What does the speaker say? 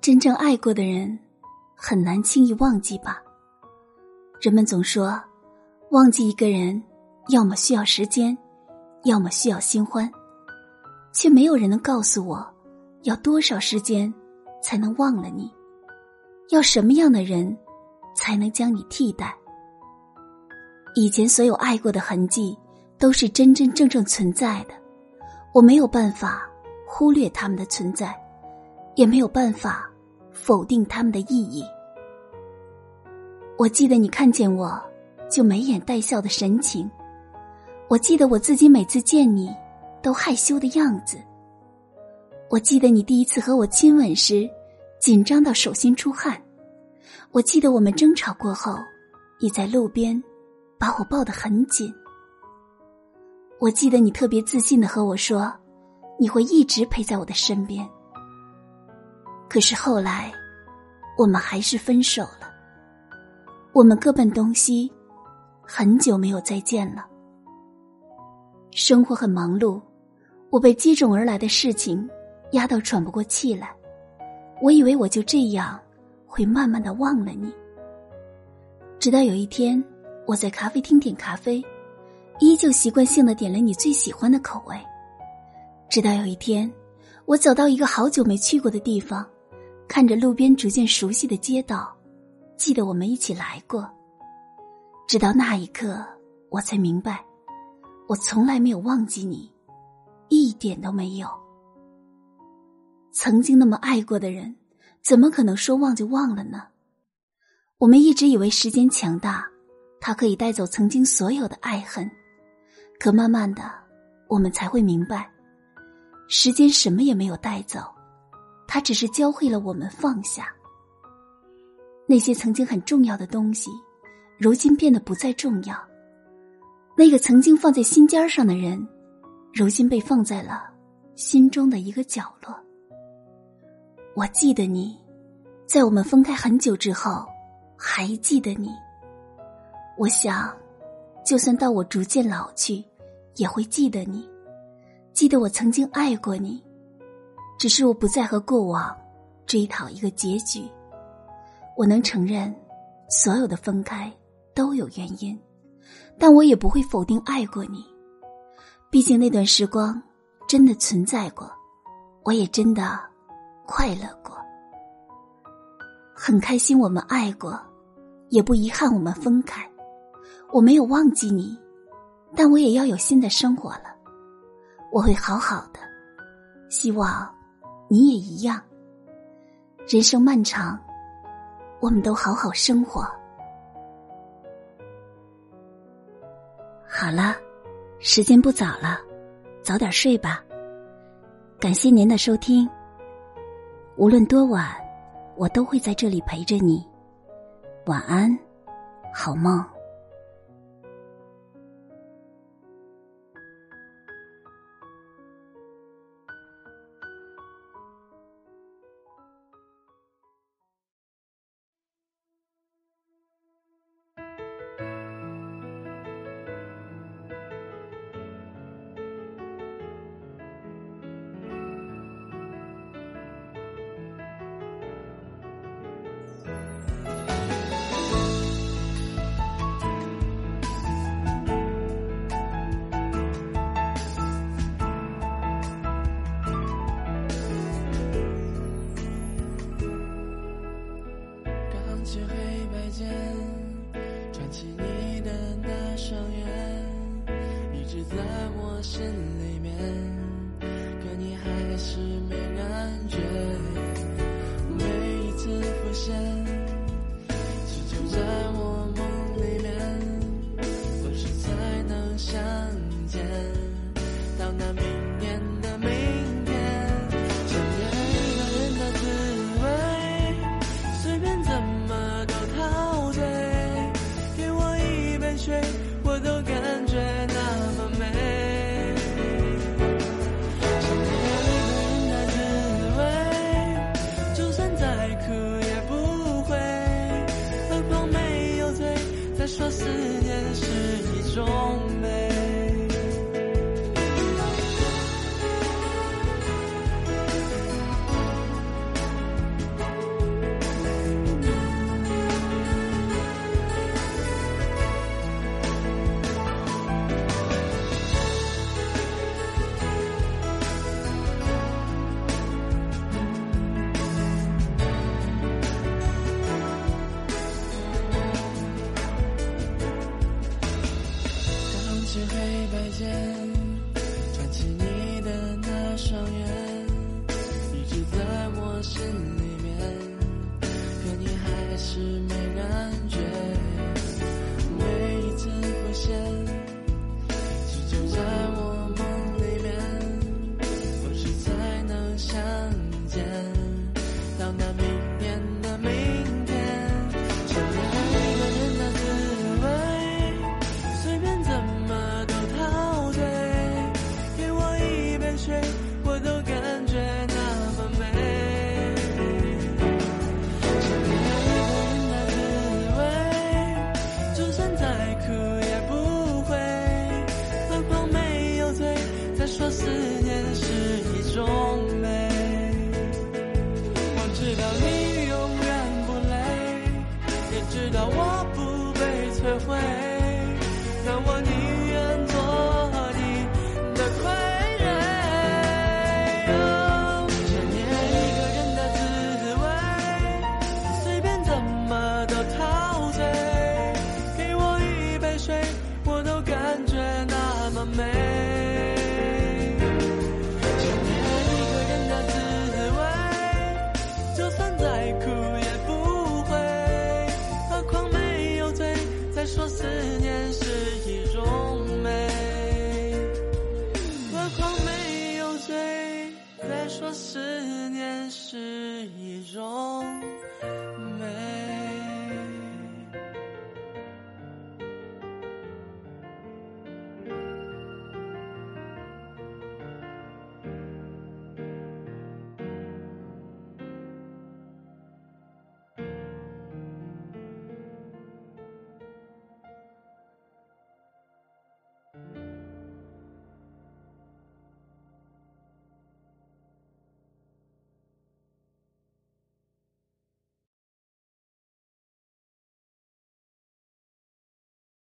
真正爱过的人，很难轻易忘记吧？人们总说，忘记一个人，要么需要时间，要么需要新欢，却没有人能告诉我，要多少时间才能忘了你？要什么样的人，才能将你替代？以前所有爱过的痕迹，都是真真正正存在的，我没有办法忽略他们的存在，也没有办法。否定他们的意义。我记得你看见我，就眉眼带笑的神情；我记得我自己每次见你，都害羞的样子；我记得你第一次和我亲吻时，紧张到手心出汗；我记得我们争吵过后，你在路边把我抱得很紧；我记得你特别自信的和我说，你会一直陪在我的身边。可是后来，我们还是分手了。我们各奔东西，很久没有再见了。生活很忙碌，我被接踵而来的事情压到喘不过气来。我以为我就这样会慢慢的忘了你。直到有一天，我在咖啡厅点咖啡，依旧习惯性的点了你最喜欢的口味。直到有一天，我走到一个好久没去过的地方。看着路边逐渐熟悉的街道，记得我们一起来过。直到那一刻，我才明白，我从来没有忘记你，一点都没有。曾经那么爱过的人，怎么可能说忘就忘了呢？我们一直以为时间强大，它可以带走曾经所有的爱恨，可慢慢的，我们才会明白，时间什么也没有带走。他只是教会了我们放下那些曾经很重要的东西，如今变得不再重要。那个曾经放在心尖上的人，如今被放在了心中的一个角落。我记得你，在我们分开很久之后，还记得你。我想，就算到我逐渐老去，也会记得你，记得我曾经爱过你。只是我不再和过往追讨一个结局。我能承认，所有的分开都有原因，但我也不会否定爱过你。毕竟那段时光真的存在过，我也真的快乐过。很开心我们爱过，也不遗憾我们分开。我没有忘记你，但我也要有新的生活了。我会好好的，希望。你也一样。人生漫长，我们都好好生活。好了，时间不早了，早点睡吧。感谢您的收听。无论多晚，我都会在这里陪着你。晚安，好梦。当我不被摧毁，那我宁愿做你的傀儡。想念一个人的滋味，随便怎么都陶醉。给我一杯水，我都感觉那么美。